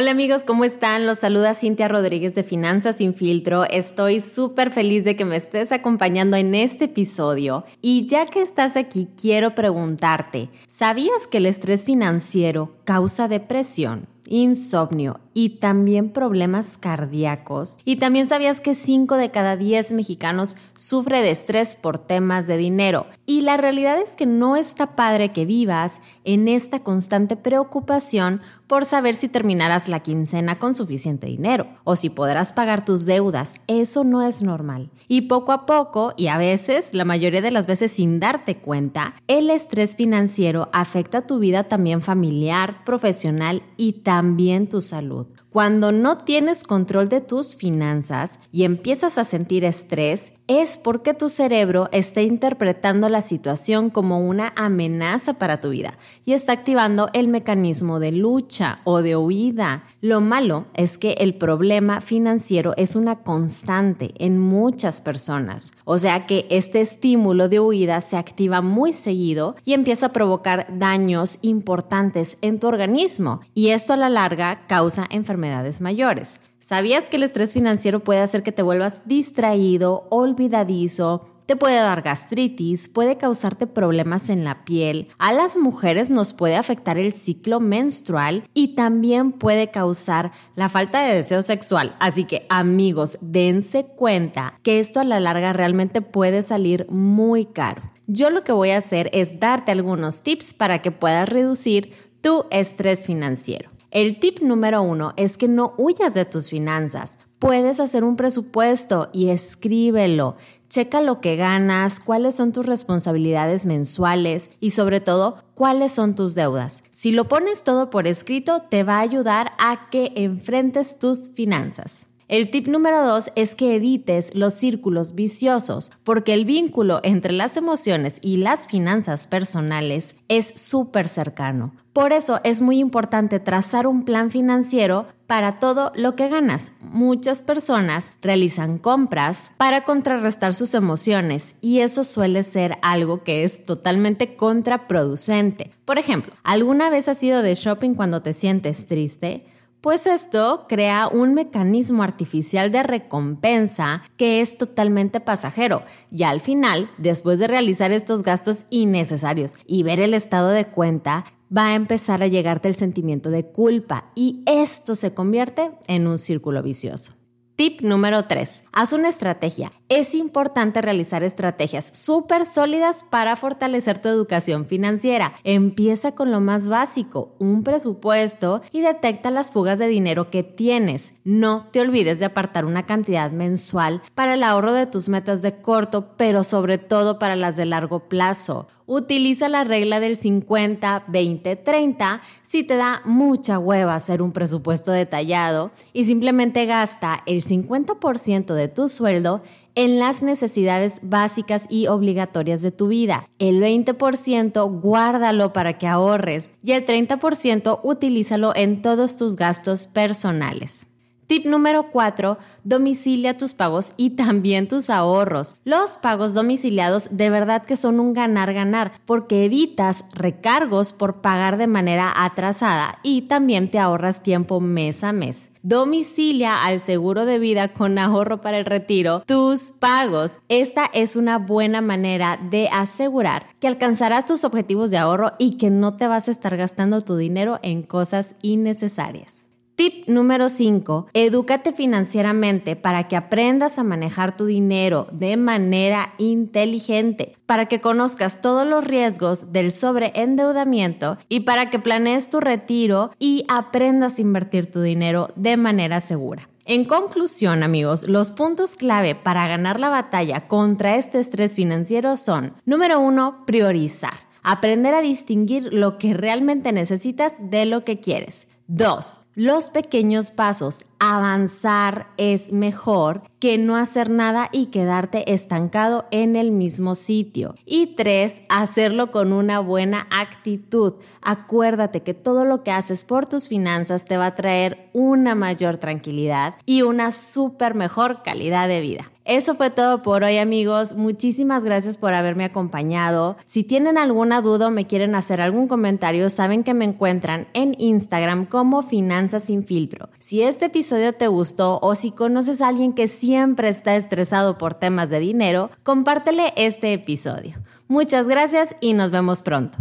Hola amigos, ¿cómo están? Los saluda Cintia Rodríguez de Finanzas sin filtro. Estoy súper feliz de que me estés acompañando en este episodio. Y ya que estás aquí, quiero preguntarte, ¿sabías que el estrés financiero causa depresión? insomnio y también problemas cardíacos. Y también sabías que 5 de cada 10 mexicanos sufre de estrés por temas de dinero. Y la realidad es que no está padre que vivas en esta constante preocupación por saber si terminarás la quincena con suficiente dinero o si podrás pagar tus deudas. Eso no es normal. Y poco a poco, y a veces, la mayoría de las veces sin darte cuenta, el estrés financiero afecta tu vida también familiar, profesional y también tu salud. Cuando no tienes control de tus finanzas y empiezas a sentir estrés, es porque tu cerebro está interpretando la situación como una amenaza para tu vida y está activando el mecanismo de lucha o de huida. Lo malo es que el problema financiero es una constante en muchas personas, o sea que este estímulo de huida se activa muy seguido y empieza a provocar daños importantes en tu organismo y esto a la larga causa enfermedades mayores. ¿Sabías que el estrés financiero puede hacer que te vuelvas distraído, olvidadizo, te puede dar gastritis, puede causarte problemas en la piel, a las mujeres nos puede afectar el ciclo menstrual y también puede causar la falta de deseo sexual. Así que amigos, dense cuenta que esto a la larga realmente puede salir muy caro. Yo lo que voy a hacer es darte algunos tips para que puedas reducir tu estrés financiero. El tip número uno es que no huyas de tus finanzas. Puedes hacer un presupuesto y escríbelo. Checa lo que ganas, cuáles son tus responsabilidades mensuales y sobre todo cuáles son tus deudas. Si lo pones todo por escrito, te va a ayudar a que enfrentes tus finanzas. El tip número dos es que evites los círculos viciosos, porque el vínculo entre las emociones y las finanzas personales es súper cercano. Por eso es muy importante trazar un plan financiero para todo lo que ganas. Muchas personas realizan compras para contrarrestar sus emociones y eso suele ser algo que es totalmente contraproducente. Por ejemplo, ¿alguna vez has ido de shopping cuando te sientes triste? Pues esto crea un mecanismo artificial de recompensa que es totalmente pasajero y al final, después de realizar estos gastos innecesarios y ver el estado de cuenta, va a empezar a llegarte el sentimiento de culpa y esto se convierte en un círculo vicioso. Tip número 3. Haz una estrategia. Es importante realizar estrategias súper sólidas para fortalecer tu educación financiera. Empieza con lo más básico, un presupuesto y detecta las fugas de dinero que tienes. No te olvides de apartar una cantidad mensual para el ahorro de tus metas de corto, pero sobre todo para las de largo plazo utiliza la regla del 50, 20, 30 si te da mucha hueva hacer un presupuesto detallado y simplemente gasta el 50% de tu sueldo en las necesidades básicas y obligatorias de tu vida. El 20% guárdalo para que ahorres y el 30% utilízalo en todos tus gastos personales. Tip número 4, domicilia tus pagos y también tus ahorros. Los pagos domiciliados de verdad que son un ganar-ganar porque evitas recargos por pagar de manera atrasada y también te ahorras tiempo mes a mes. Domicilia al seguro de vida con ahorro para el retiro tus pagos. Esta es una buena manera de asegurar que alcanzarás tus objetivos de ahorro y que no te vas a estar gastando tu dinero en cosas innecesarias. Tip número 5. Edúcate financieramente para que aprendas a manejar tu dinero de manera inteligente, para que conozcas todos los riesgos del sobreendeudamiento y para que planees tu retiro y aprendas a invertir tu dinero de manera segura. En conclusión, amigos, los puntos clave para ganar la batalla contra este estrés financiero son, número 1, priorizar. Aprender a distinguir lo que realmente necesitas de lo que quieres. 2. Los pequeños pasos, avanzar es mejor que no hacer nada y quedarte estancado en el mismo sitio. Y tres, hacerlo con una buena actitud. Acuérdate que todo lo que haces por tus finanzas te va a traer una mayor tranquilidad y una súper mejor calidad de vida. Eso fue todo por hoy amigos. Muchísimas gracias por haberme acompañado. Si tienen alguna duda o me quieren hacer algún comentario, saben que me encuentran en Instagram como Sin filtro. Si este episodio te gustó o si conoces a alguien que siempre está estresado por temas de dinero, compártele este episodio. Muchas gracias y nos vemos pronto.